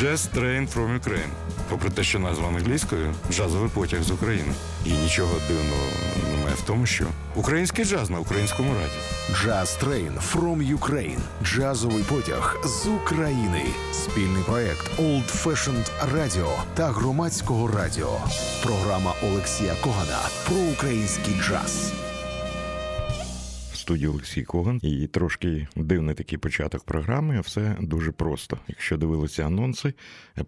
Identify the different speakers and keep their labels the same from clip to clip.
Speaker 1: Jazz Train from Ukraine. Попри те, що назва англійською джазовий потяг з України. І нічого дивного немає в тому, що український джаз на українському раді.
Speaker 2: Jazz Train from Ukraine. Джазовий потяг з України. Спільний проект Old Fashioned Radio та громадського радіо. Програма Олексія Когана про український джаз.
Speaker 3: Студії Олексій Коган і трошки дивний такий початок програми. Все дуже просто. Якщо дивилися анонси,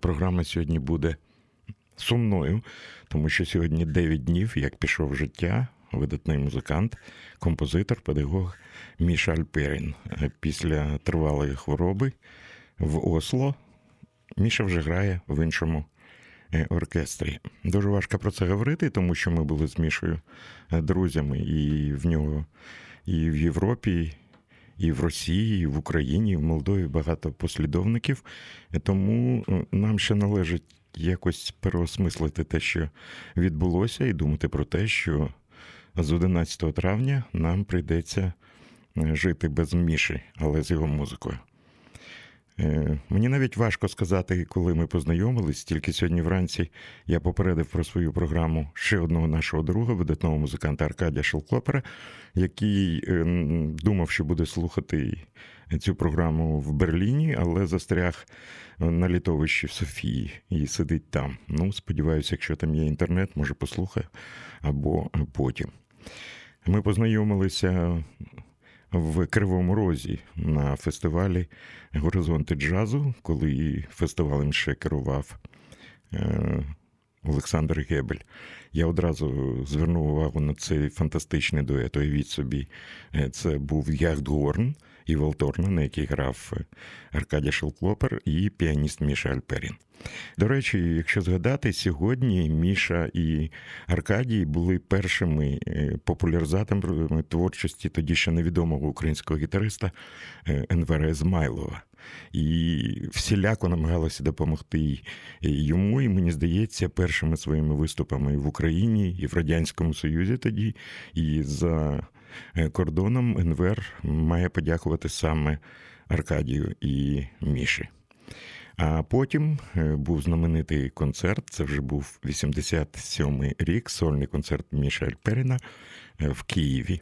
Speaker 3: програма сьогодні буде сумною, тому що сьогодні 9 днів, як пішов життя, видатний музикант, композитор, педагог Міша Альперін. Після тривалої хвороби в Осло Міша вже грає в іншому е, оркестрі. Дуже важко про це говорити, тому що ми були з Мішою е, друзями, і в нього і в Європі, і в Росії, і в Україні, і в Молдові багато послідовників. Тому е, нам ще належить якось переосмислити те, що відбулося, і думати про те, що з 11 травня нам прийдеться е, жити без Міші, але з його музикою. Е, Мені навіть важко сказати, коли ми познайомились. Тільки сьогодні вранці я попередив про свою програму ще одного нашого друга, видатного музиканта Аркадія Шелклопера, який е, думав, що буде слухати цю програму в Берліні, але застряг на літовищі в Софії і сидить там. Ну, сподіваюся, якщо там є інтернет, може послухає або потім. Ми познайомилися в Кривому Розі на фестивалі Горизонти джазу, коли фестивалем ще керував е, Олександр Гебель. Я одразу звернув увагу на цей фантастичний дует. Уявіть собі, е, це був Яхт Горн і Волторна, на який грав Аркадій Шелклопер і піаніст Міша Альперін. До речі, якщо згадати, сьогодні Міша і Аркадій були першими е, популяризаторами творчості тоді ще невідомого українського гітариста е, Енвера Ізмайлова. І всіляко намагалися допомогти йому, і мені здається, першими своїми виступами в Україні і в Радянському Союзі тоді, і за е, кордоном Енвер має подякувати саме Аркадію і Міші. А потім був знаменитий концерт. Це вже був 87-й рік, сольний концерт Міша Альперіна в Києві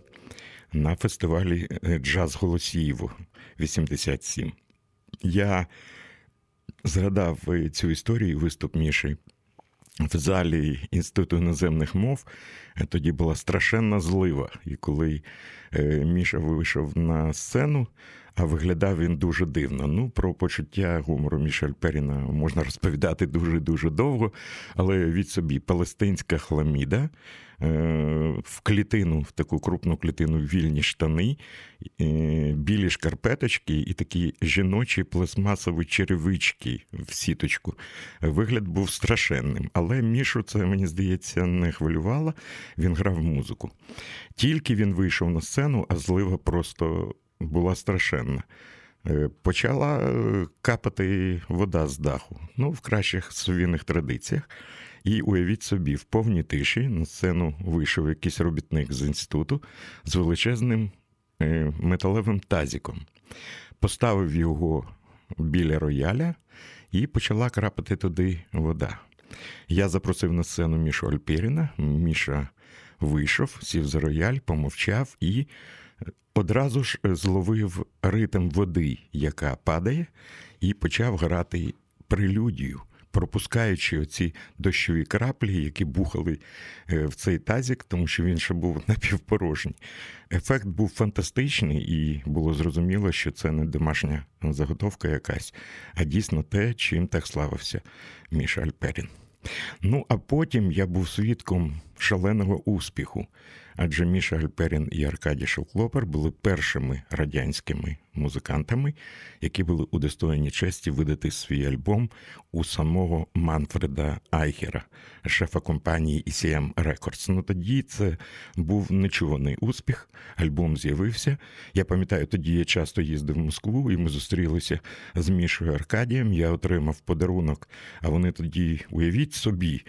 Speaker 3: на фестивалі Джаз Голосіїво 87. Я згадав цю історію, виступ Міші в залі Інституту іноземних мов. Тоді була страшенна злива. І коли Міша вийшов на сцену, а виглядав він дуже дивно. Ну, про почуття гумору Мішель Періна можна розповідати дуже-дуже довго, але від собі палестинська хламіда в клітину, в таку крупну клітину вільні штани, білі шкарпеточки і такі жіночі пластмасові черевички в сіточку. Вигляд був страшенним. Але Мішу це, мені здається, не хвилювало. Він грав музику. Тільки він вийшов на сцену, а злива просто була страшенна. Почала капати вода з даху, ну, в кращих совійних традиціях. І уявіть собі, в повній тиші на сцену вийшов якийсь робітник з інституту з величезним металевим тазіком, поставив його біля рояля і почала крапати туди вода. Я запросив на сцену Мішу Альпіріна. Міша вийшов, сів за рояль, помовчав і одразу ж зловив ритм води, яка падає, і почав грати прелюдію, пропускаючи оці дощові краплі, які бухали в цей тазік, тому що він ще був напівпорожній. Ефект був фантастичний, і було зрозуміло, що це не домашня заготовка якась, а дійсно те, чим так славився Міша Альперін. Ну, а потім я був свідком шаленого успіху, адже Міша Альперін і Аркадій Шелклопер були першими радянськими музикантами, які були удостоєні честі видати свій альбом у самого Манфреда Айгера, шефа компанії ECM Records. Ну тоді це був нечуваний успіх. Альбом з'явився. Я пам'ятаю, тоді я часто їздив в Москву, і ми зустрілися з Мішою Аркадієм. Я отримав подарунок. А вони тоді, уявіть собі,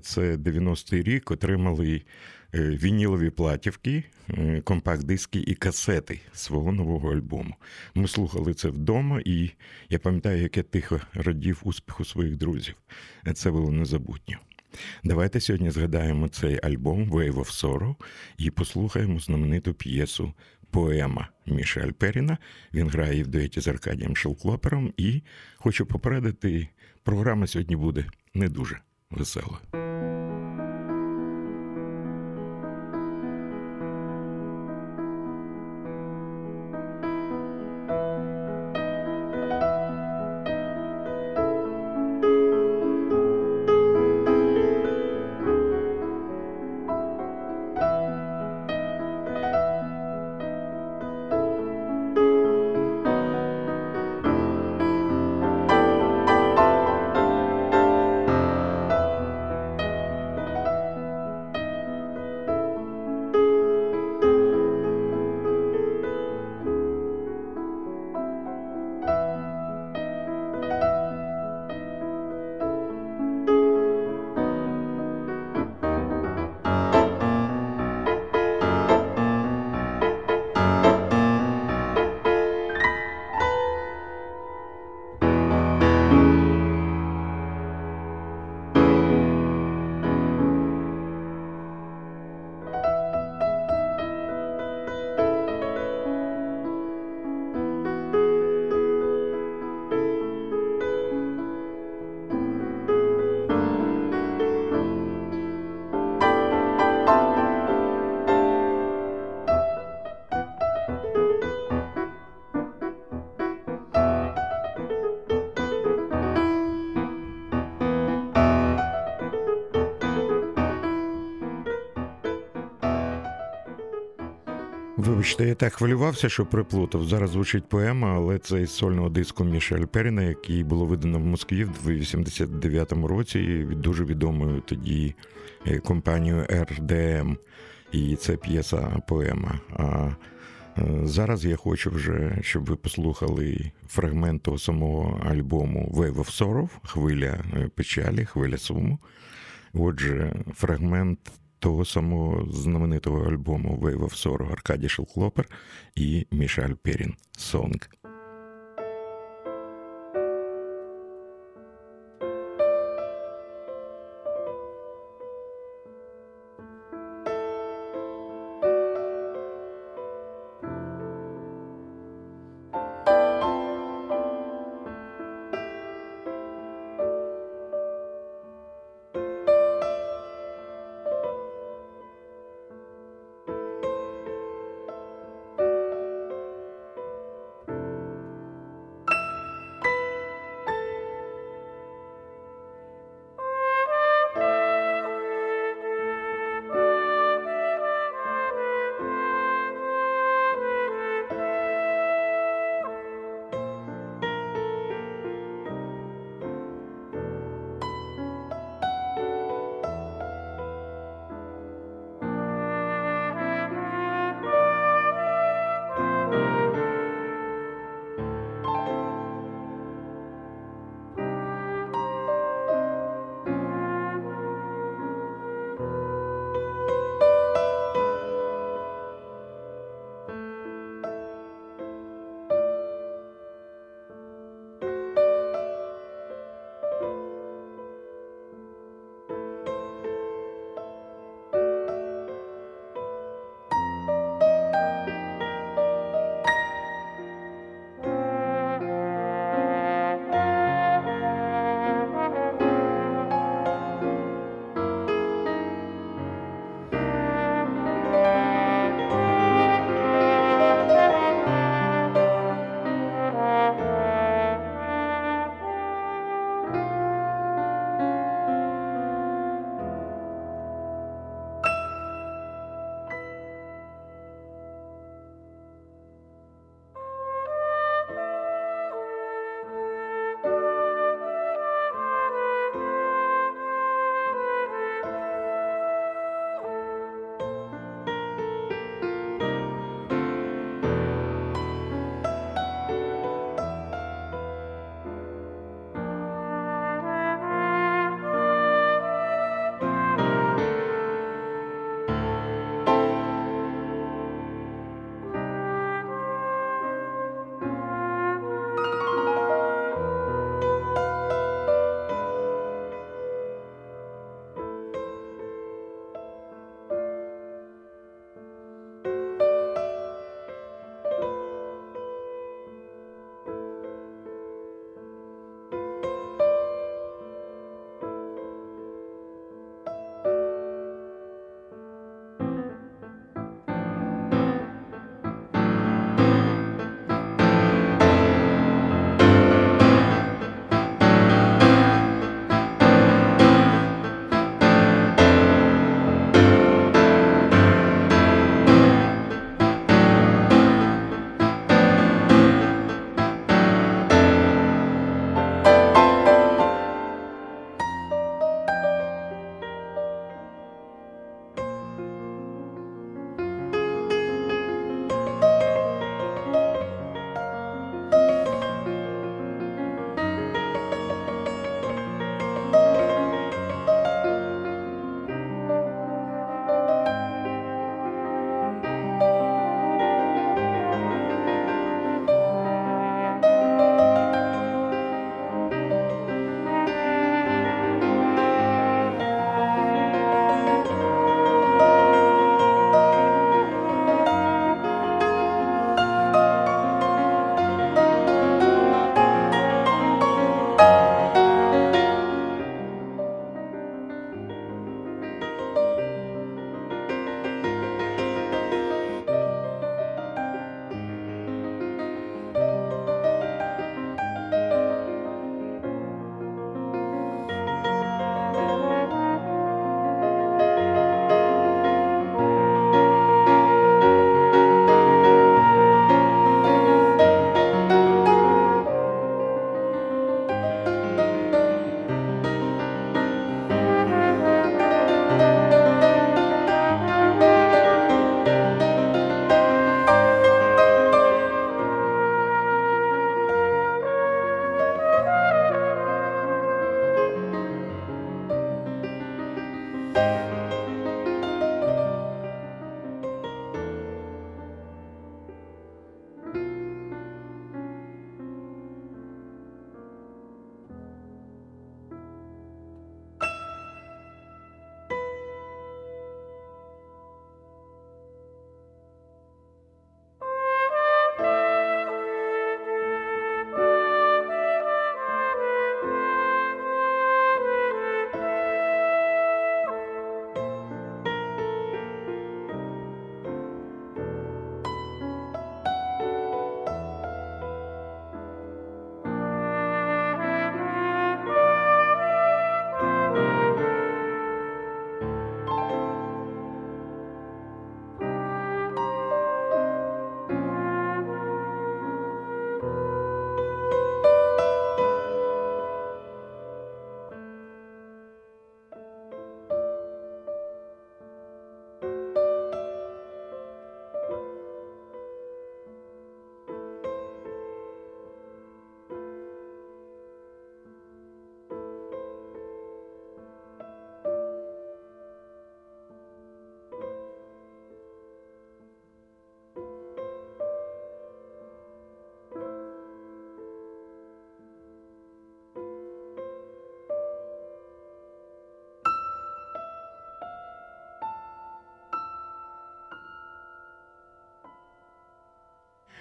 Speaker 3: це 90-й рік, отримали вінілові платівки, е, компакт-диски і касети свого нового альбому. Ми слухали це вдома, і я пам'ятаю, як я тихо радів успіху своїх друзів. Це було незабутньо. Давайте сьогодні згадаємо цей альбом Wave of Sorrow і послухаємо знамениту п'єсу Поема Міша Альперіна. Він грає в дуеті з Аркадієм Шелклопером. І хочу попередити, програма сьогодні буде не дуже весела. Вибачте, я так хвилювався, що приплутав. Зараз звучить поема, але це із сольного диску Мішель Періна, який було видано в Москві в 89-му році дуже відомою тоді е, компанією РДМ. І це п'єса поема. А е, зараз я хочу вже, щоб ви послухали фрагмент того самого альбому Wave of Sorrow, хвиля е, печалі, хвиля суму. Отже, фрагмент того самого знаменитого альбому Wave of Sorrow Аркадій Шелклопер і Мішель Перін Сонг.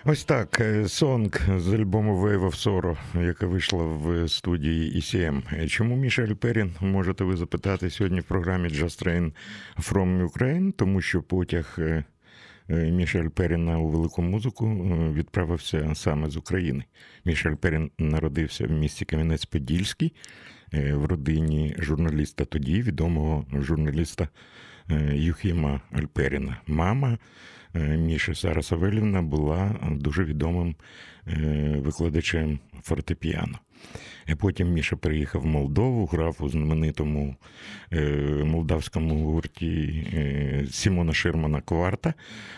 Speaker 3: Ось так. е, сонг з альбому Wave of Sorrow, яка вийшла в студії ECM. Чому Міша Альперін, можете ви запитати сьогодні в програмі Just Train from Ukraine, тому що потяг е, е, Міша Альперіна у велику музику відправився саме з України. Міша Альперін народився в місті Кам'янець-Подільський в родині журналіста тоді, відомого журналіста Юхіма Альперіна. Мама е, Міші Сара Савелівна була дуже відомим е, викладачем фортепіано. Потім Міша приїхав в Молдову, грав у знаменитому е, молдавському гурті е, Сімона Ширмана Кварта.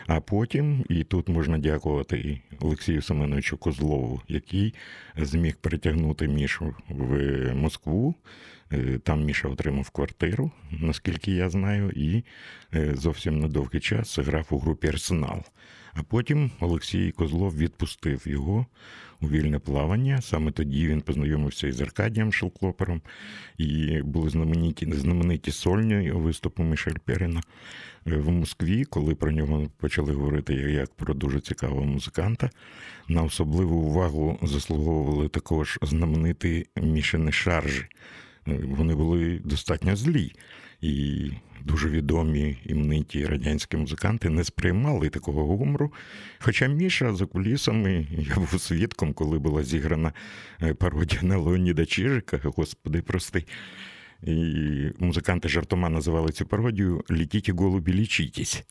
Speaker 3: А потім, і тут можна дякувати Олексію Семеновичу Козлову, який зміг притягнути Мішу в Москву. Е, Там Міша отримав квартиру, наскільки я знаю, і е, зовсім на довгий час грав у групі Арсенал. А потім Олексій Козлов відпустив його у вільне плавання. Саме тоді він познайомився із Аркадієм Шелклопером, і були знамениті, знамениті сольні виступи Мішель Періна е, в Москві, коли про нього почали говорити як про дуже цікавого музиканта. На особливу увагу заслуговували також знамениті Мішини шаржі. Е, Вони були достатньо злі. І дуже відомі імениті радянські музиканти не сприймали такого гумору. Хоча Міша за кулісами, я був свідком, коли була зіграна е, пародія на Леоніда Чижика, господи, прости. І музиканти жартома називали цю пародію Літіть голубі, лічітесь.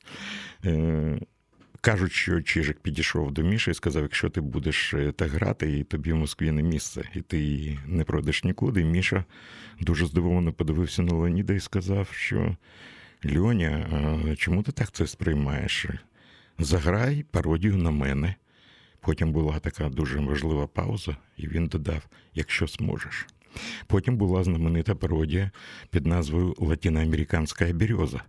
Speaker 3: Кажуть, що Чижик підійшов до Міші і сказав: якщо ти будеш е, так грати, і тобі в Москві не місце, і ти не пройдеш нікуди. Міша дуже здивовано подивився на Леоніда і сказав, що Льоня, чому ти так це сприймаєш? Заграй пародію на мене. Потім була така дуже важлива пауза, і він додав: якщо зможеш. Потім була знаменита пародія під назвою Латиноамериканська береза,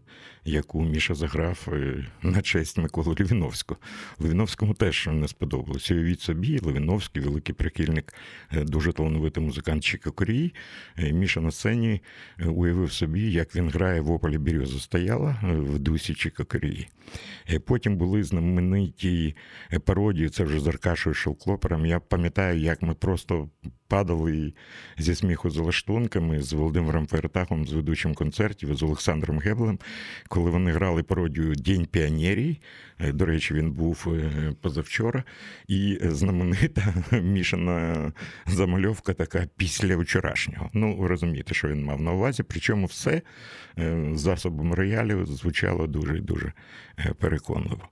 Speaker 3: яку Міша заграв е, на честь Миколи Лівіновського. Левіновському теж не сподобалося. Уявіть собі, Левіновський, великий прихильник, е, дуже талановитий музикант Чіка Корії. Е, Міша на сцені уявив собі, як він грає в ополі Береза стояла в дусі Чіка Корії. Потім були знамениті пародії, це вже з Аркашою Шелклопером. Я пам'ятаю, як ми просто падали зі сміху з лаштунками, з Володимиром Фертахом, з ведучим концертів, з Олександром Геблем, коли вони грали пародію День піонерій. Е, До речі, він був е, позавчора, і знаменита мішана замальовка така після вчорашнього. Ну, ви розумієте, що він мав на увазі. Причому все е, засобом роялів звучало дуже дуже переконливо.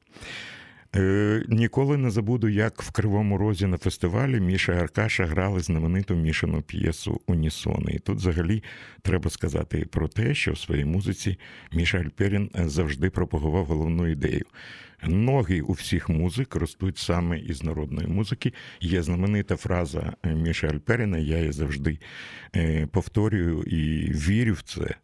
Speaker 3: Е, Ніколи не забуду, як в Кривому Розі на фестивалі Міша Аркаша грали знамениту мішану п'єсу Унісони. І тут взагалі треба сказати про те, що в своїй музиці Міша Альперін завжди пропагував головну ідею. Ноги у всіх музик ростуть саме із народної музики. Є знаменита фраза Міша Альперіна, я її завжди е, повторюю і вірю в це.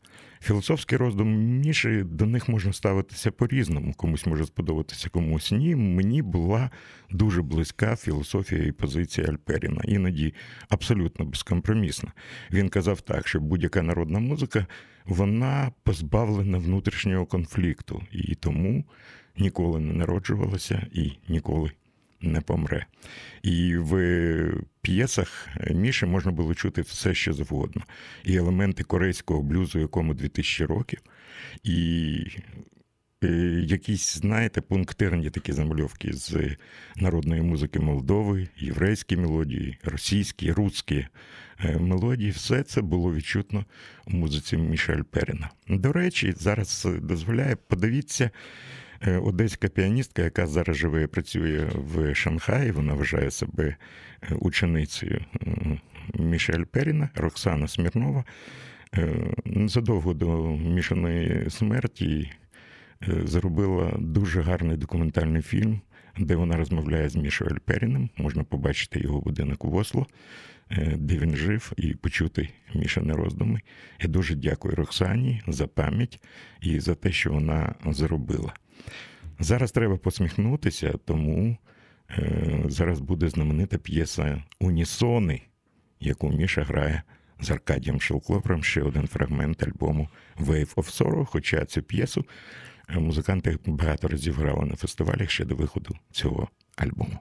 Speaker 3: Філософський роздум Міші до них можна ставитися по-різному. Комусь може сподобатися, комусь ні. Мені була дуже близька філософія і позиція Альперіна, іноді абсолютно безкомпромісна. Він казав так, що будь-яка народна музика вона позбавлена внутрішнього конфлікту, і тому ніколи не народжувалася і ніколи не помре. І в п'єсах Міші можна було чути все, що завгодно. І елементи корейського блюзу, якому 2000 років, і е, якісь, знаєте, пунктирні такі замальовки з народної музики Молдови, єврейські мелодії, російські, руські е, мелодії. Все це було відчутно у музиці Мішель Періна. До речі, зараз дозволяє, подивіться. Е, Одеська піаністка, яка зараз живе і працює в Шанхаї, вона вважає себе е, ученицею Мішель Періна, Роксана Смірнова. Е, Задовго до мішаної смерті зробила дуже гарний документальний фільм, де вона розмовляє з Мішою Альперіним. Можна побачити його будинок у Осло, де він жив, і почути Мішини роздуми. Я дуже дякую Роксані за пам'ять і за те, що вона зробила. Зараз треба посміхнутися, тому е, зараз буде знаменита п'єса Унісони, яку Міша грає з Аркадієм Шелклопером, ще один фрагмент альбому Wave of Sorrow, Хоча цю п'єсу е, музиканти багато разів грали на фестивалях ще до виходу цього альбому.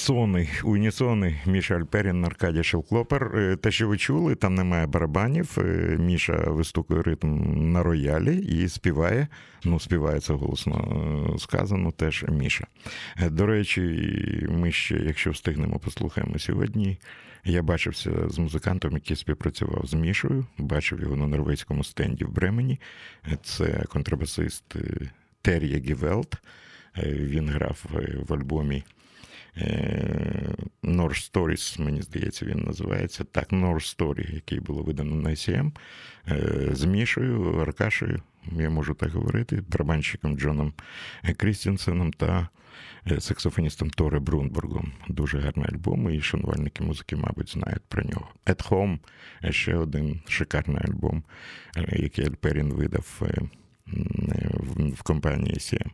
Speaker 3: Унісони, унісони Міша Альперін, Аркадій Шевклопер. Е, те, що ви чули, там немає барабанів. Е, Міша вистукує ритм на роялі і співає. Ну, співає це голосно е, сказано, теж Міша. До речі, ми ще, якщо встигнемо, послухаємо сьогодні. Я бачився з музикантом, який співпрацював з Мішою, бачив його на норвезькому стенді в Бремені. Це контрабасист Тер'є Гівелт. Він грав в альбомі. North Stories, мені здається, він називається. Так, North Story, який було видано на ICM, з Мішою, Аркашею, я можу так говорити, барабанщиком Джоном Крістінсеном та саксофоністом Торе Брунбургом. Дуже гарний альбом, і шанувальники музики, мабуть, знають про нього. At Home ще один шикарний альбом, який Альперін видав в компанії ICM.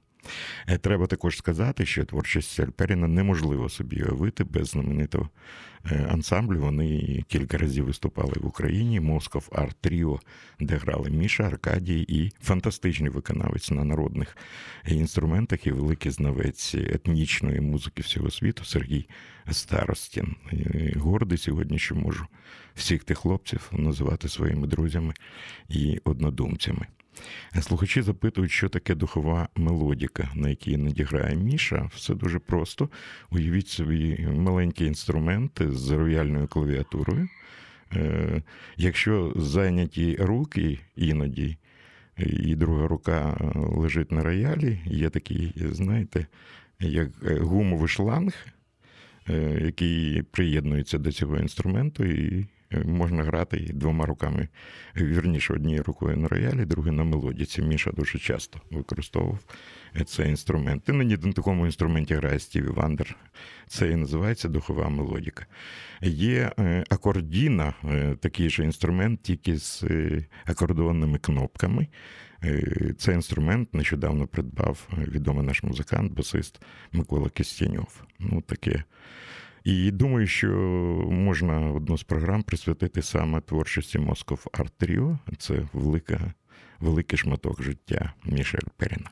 Speaker 3: Треба також сказати, що творчість Альперіна неможливо собі уявити без знаменитого ансамблю. Вони кілька разів виступали в Україні. Москов Арт Тріо, де грали Міша, Аркадій і фантастичний виконавець на народних інструментах і великий знавець етнічної музики всього світу Сергій Старостін. Гордий сьогодні, що можу всіх тих хлопців називати своїми друзями і однодумцями. Слухачі запитують, що таке духова мелодіка, на якій надіграє Міша. Все дуже просто. Уявіть собі маленький інструмент з рояльною клавіатурою. Е, якщо зайняті руки іноді, і друга рука лежить на роялі, є такий, знаєте, як гумовий шланг, е, який приєднується до цього інструменту. і можна грати двома руками. Вірніше, однією рукою на роялі, другою на мелодіці. Міша дуже часто використовував цей інструмент. Іноді на такому інструменті грає Стіві Вандер. Це і називається духова мелодіка. Є е, акордіна, е, такий же інструмент, тільки з е, акордонними кнопками. Цей інструмент нещодавно придбав відомий наш музикант, басист Микола Кістяньов. Ну, таке і думаю, що можна одну з програм присвятити саме творчості Москов Арт Тріо. Це велика. Великий шматок життя Мішель Періна.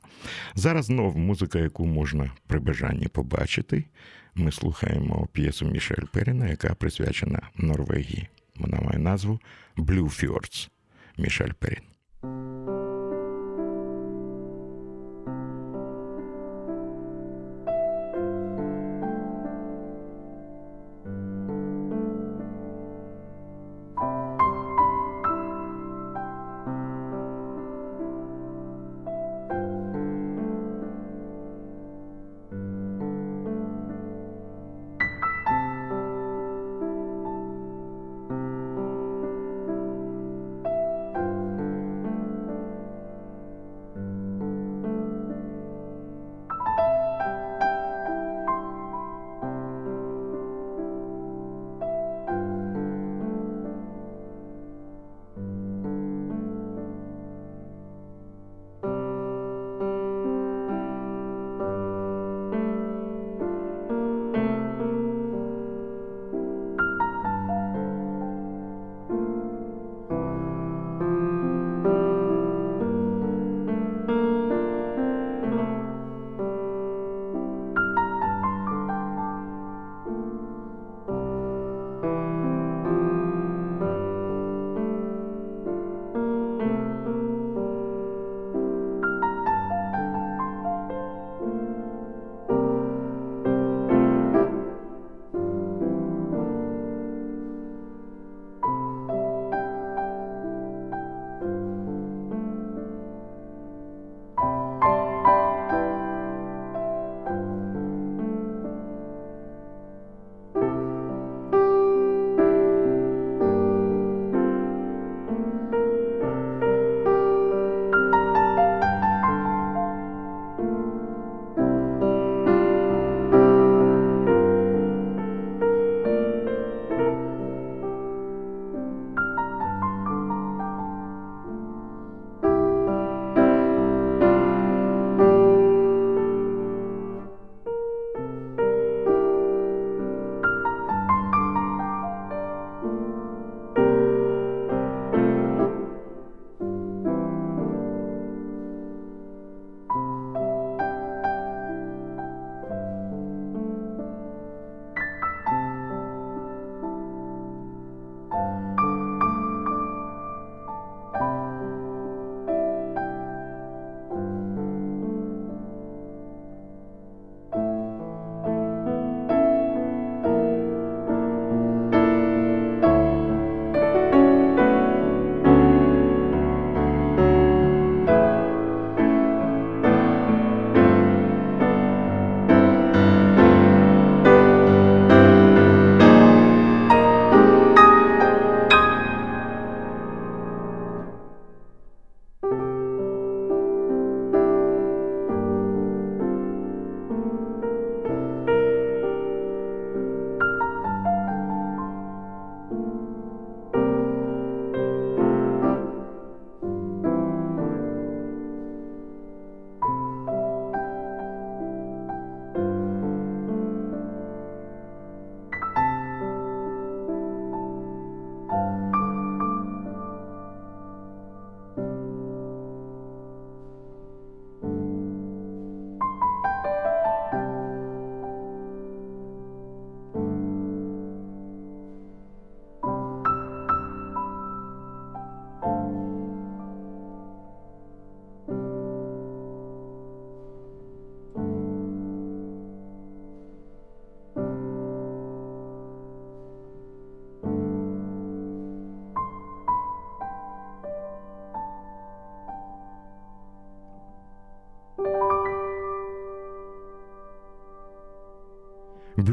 Speaker 3: Зараз знов музика, яку можна при бажанні побачити. Ми слухаємо п'єсу Мішель Періна, яка присвячена Норвегії. Вона має назву Blue Fjords Мішель Перін.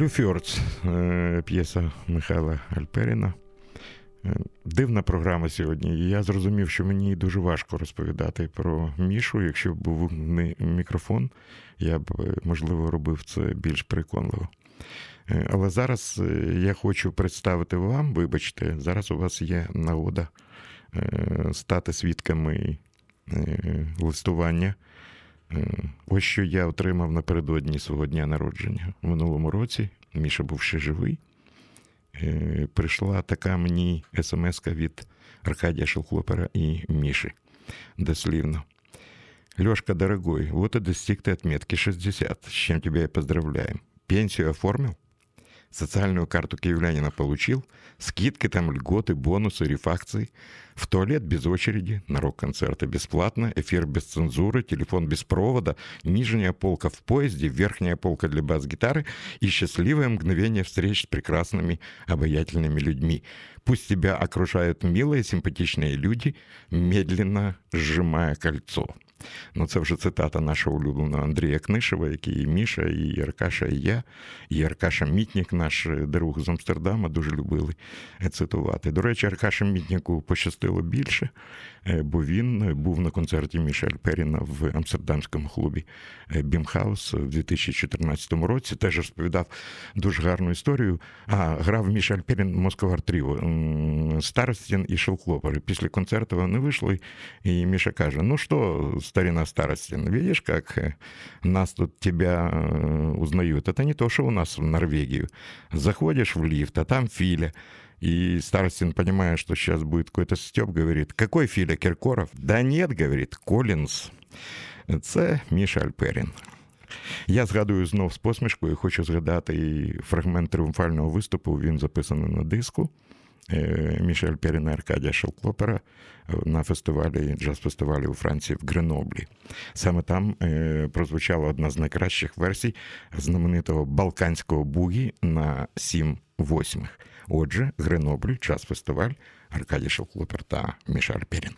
Speaker 3: Блюфьордс, п'єса Михайла Альперіна. Е, дивна програма сьогодні. Я зрозумів, що мені дуже важко розповідати про Мішу. Якщо б був не мікрофон, я б, е, можливо, робив це більш переконливо. Е, але зараз я хочу представити вам, вибачте, зараз у вас є нагода стати свідками листування. Ось що я отримав напередодні свого дня народження в минулому році. Міша був ще живий. Е, прийшла така мені смс від Аркадія Шелхлопера и Миши. Дослівно. Лешка, дорогой, вот и достиг ты отметки 60, с чем тебя и поздравляем. Пенсию оформил? Социальную карту киевлянина получил, скидки там, льготы, бонусы, рефакции. В туалет без очереди, на рок-концерты бесплатно, эфир без цензуры, телефон без провода, нижняя полка в поезде, верхняя полка для бас-гитары и счастливое мгновение встреч с прекрасными, обаятельными людьми. Пусть тебя окружают милые, симпатичные люди, медленно сжимая кольцо. Ну, це вже цитата нашого улюбленого Андрія Книшева, який і Міша, і Аркаша, і я, і Аркаша Мітнік, наш друг з Амстердама, дуже любили цитувати. До речі, Аркаша Мітніку пощастило більше, е, бо він був на концерті Мішель Періна в Амстердамському клубі е, Бімхаус в 2014 році. Теж розповідав дуже гарну історію. А грав Мішель Перін Московар Тріво, Старостін і Шелклопер. Після концерту вони вийшли, і Міша каже: Ну що, старина Старостин, видишь, как э, нас тут тебя э, узнают? Это не то, что у нас в Норвегию. Заходишь в лифт, а там Филя. И Старостин, понимая, что сейчас будет какой-то стёб, говорит, какой Филя Киркоров? Да нет, говорит, Коллинс. Це Міша Альперін. Я згадую знов з посмішкою, хочу згадати фрагмент тріумфального виступу. Він записаний на диску. Е, Мішель Періна Аркадія Шелклопера на фестивалі, джаз-фестивалі у Франції в Греноблі. Саме там е, прозвучала одна з найкращих версій знаменитого балканського бугі на 7 восьмих. Отже, Гренобль, час фестиваль, Аркадій Шелклопер та Мішель Перін.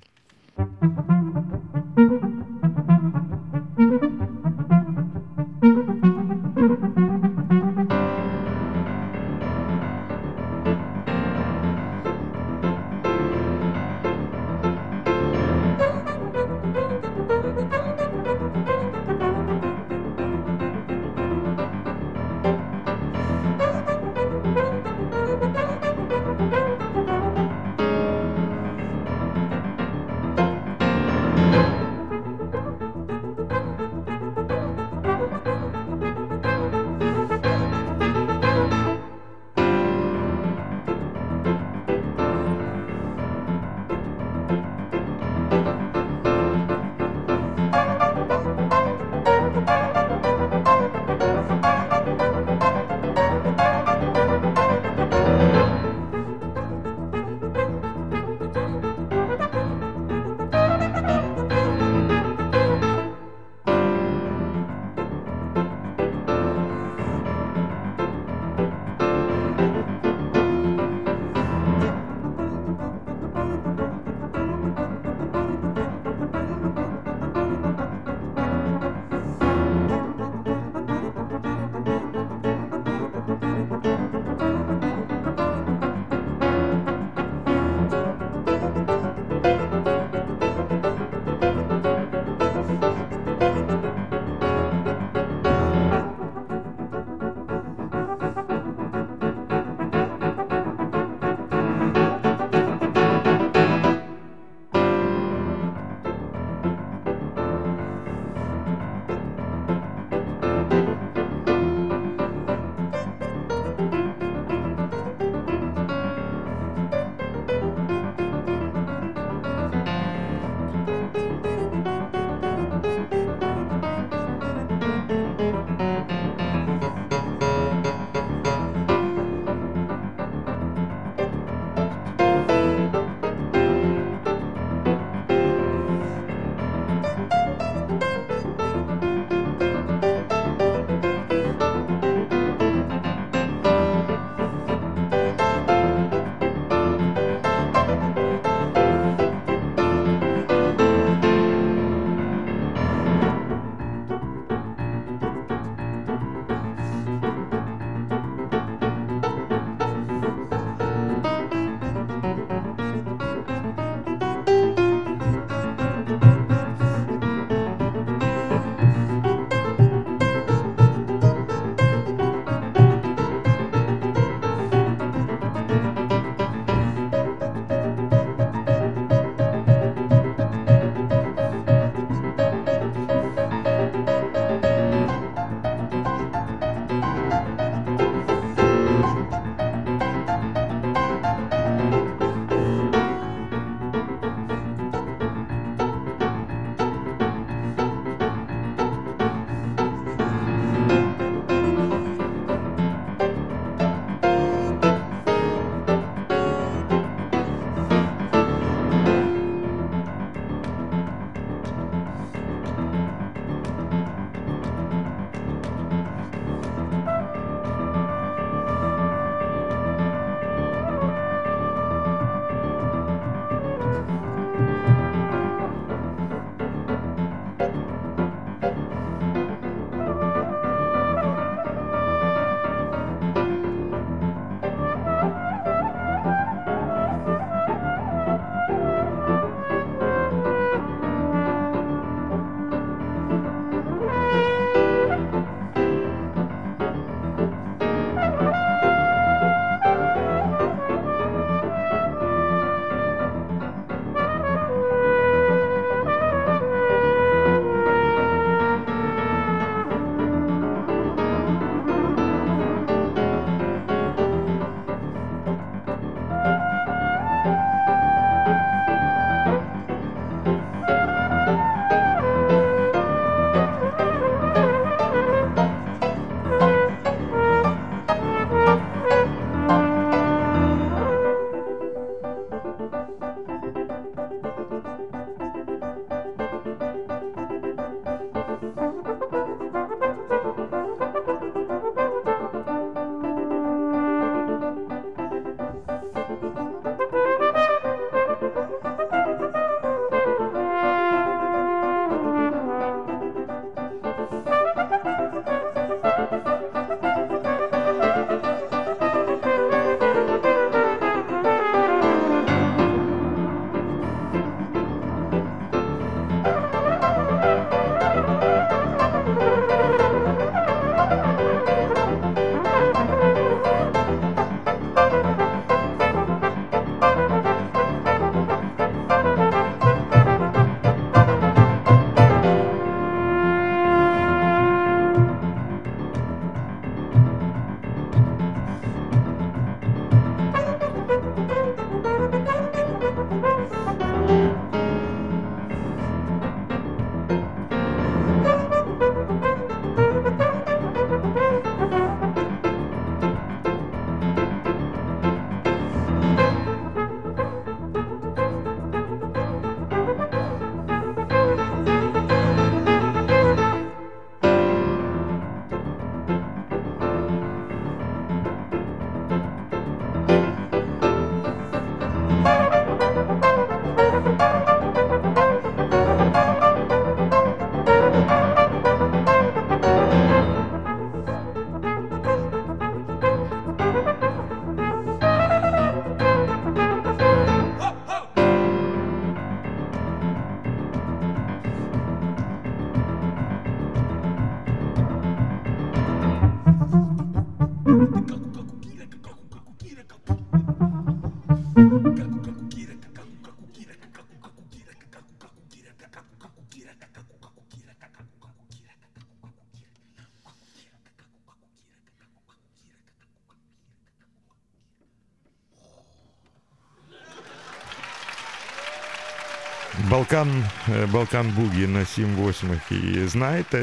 Speaker 3: Балкан е, Балкан Бугі на 7 восьмих. І знаєте,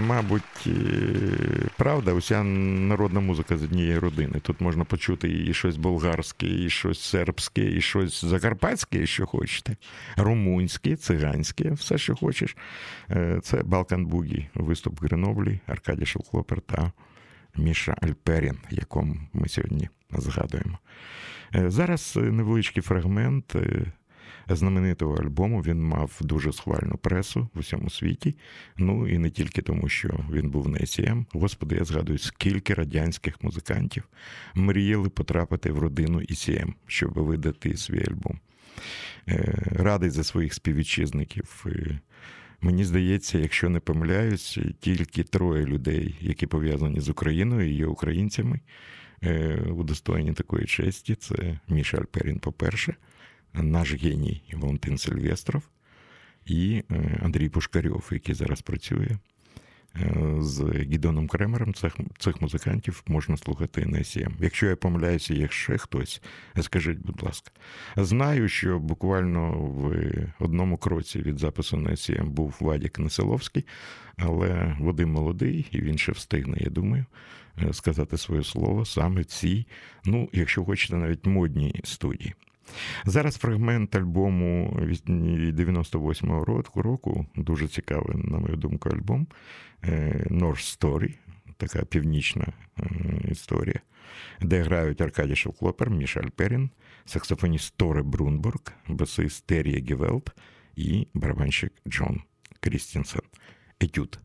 Speaker 3: мабуть, е, правда, уся народна музика з однієї родини. Тут можна почути і щось болгарське, і щось сербське, і щось закарпатське, що хочете. Румунське, циганське, все, що хочеш. Е, це Балкан Бугі, виступ Греноблі, Аркадій Шелхлопер та Міша Альперін, якому ми сьогодні згадуємо. Зараз невеличкий фрагмент знаменитого альбому. Він мав дуже схвальну пресу в усьому світі. Ну і не тільки тому, що він був на ECM. Господи, я згадую, скільки радянських музикантів мріяли потрапити в родину ECM, щоб видати свій альбом. Е, радий за своїх співвітчизників. Мені здається, якщо не помиляюсь, тільки троє людей, які пов'язані з Україною є українцями, е, удостоєні такої честі. Це Міша Альперін, по-перше наш геній Валентин Сильвестров і е, Андрій Пушкарьов, який зараз працює е, з Гідоном Кремером. Цих цих музикантів можна слухати на СІМ. Якщо я помиляюся, є ще хтось, скажіть, будь ласка. Знаю, що буквально в одному кроці від запису на СІМ був Вадік Неселовський, але Вадим молодий, і він ще встигне, я думаю. Е, сказати своє слово саме цій, ну, якщо хочете, навіть модній студії. Зараз фрагмент альбому 98-го року, дуже цікавий, на мою думку, альбом е, North Story, така північна е, історія, де грають Аркадій Шилклопер, Міша Альперін, саксофоніст Торе Брунборг, басист Тер'є Гевелт і барабанщик Джон Крістенсен. Етюд.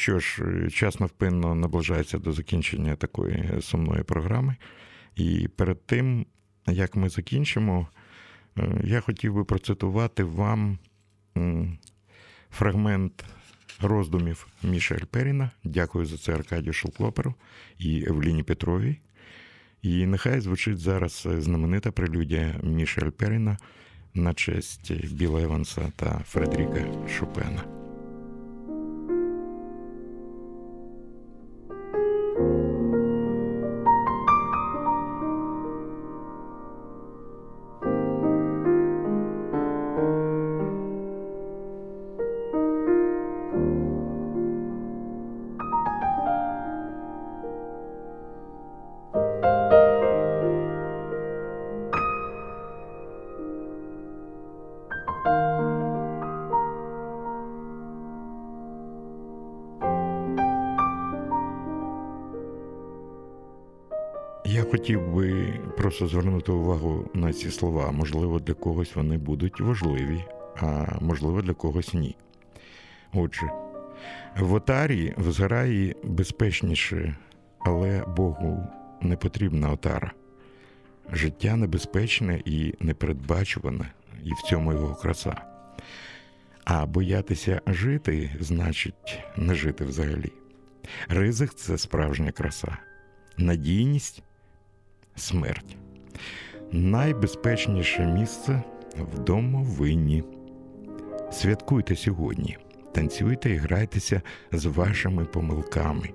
Speaker 3: Що ж, час невпинно наближається до закінчення такої сумної програми. І перед тим, як ми закінчимо, е, я хотів би процитувати вам фрагмент роздумів Міша Ельперіна. Дякую за це Аркадію Шелклоперу і Евліні Петровій. І нехай звучить зараз знаменита прелюдія Міша Ельперіна на честь Біла Еванса та Фредеріка Шопена. Просто звернути увагу на ці слова. Можливо, для когось вони будуть важливі, а можливо, для когось ні. Отже, в отарі в безпечніше, але Богу не потрібна отара. Життя небезпечне і непередбачуване, і в цьому його краса. А боятися жити значить не жити взагалі. Ризик це справжня краса, надійність смерть. Найбезпечніше місце в домовині. Святкуйте сьогодні, танцюйте і грайтеся з вашими помилками.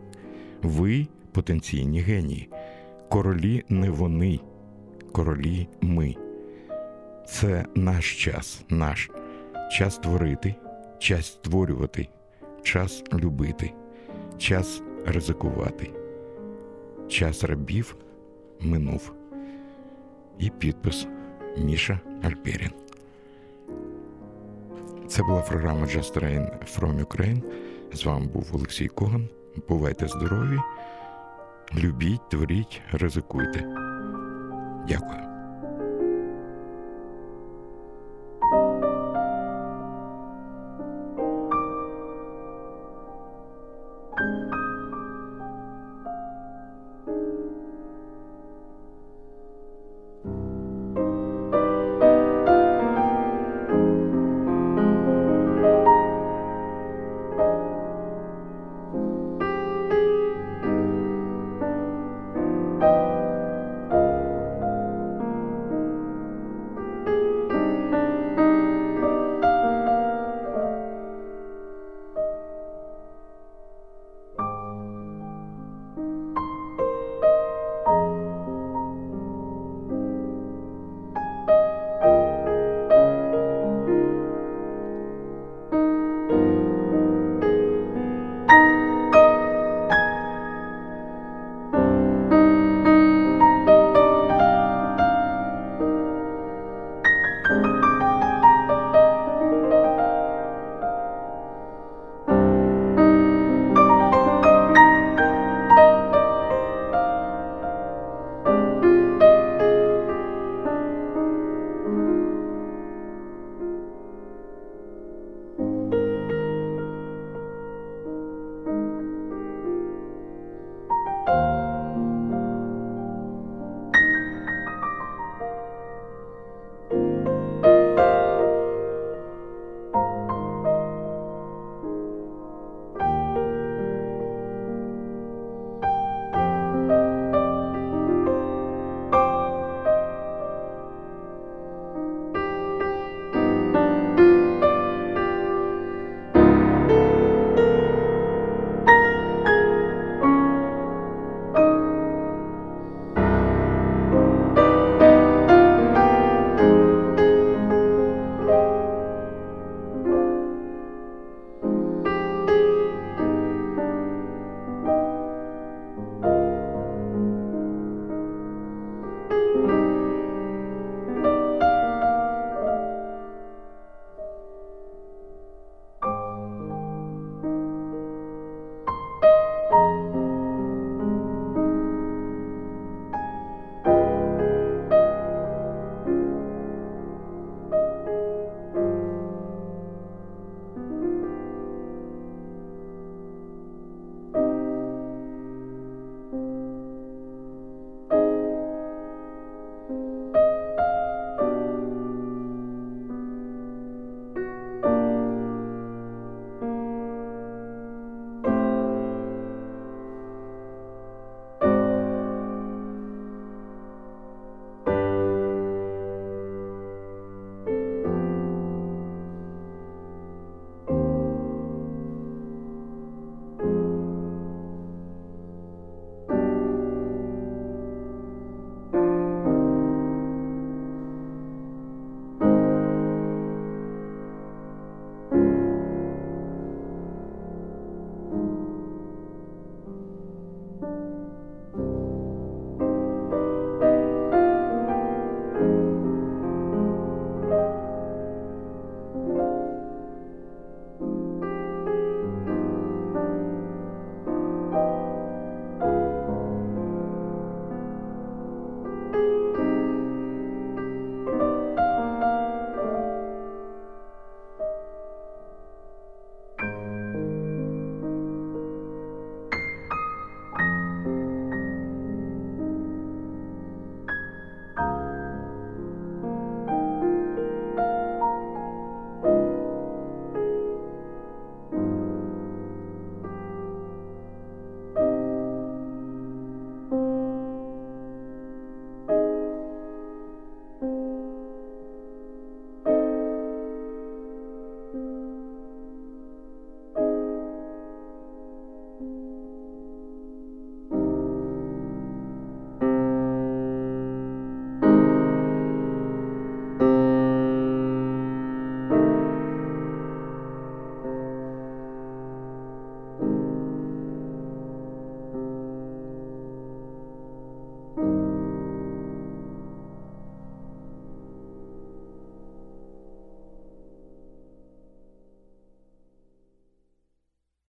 Speaker 3: Ви потенційні генії. Королі не вони, королі ми. Це наш час, наш час творити, час створювати, час любити, час ризикувати, час рабів минув. І підпис Міша Альперін. Це була програма Just Rain from Ukraine. З вами був Олексій Коган. Бувайте здорові, любіть, творіть, ризикуйте. Дякую.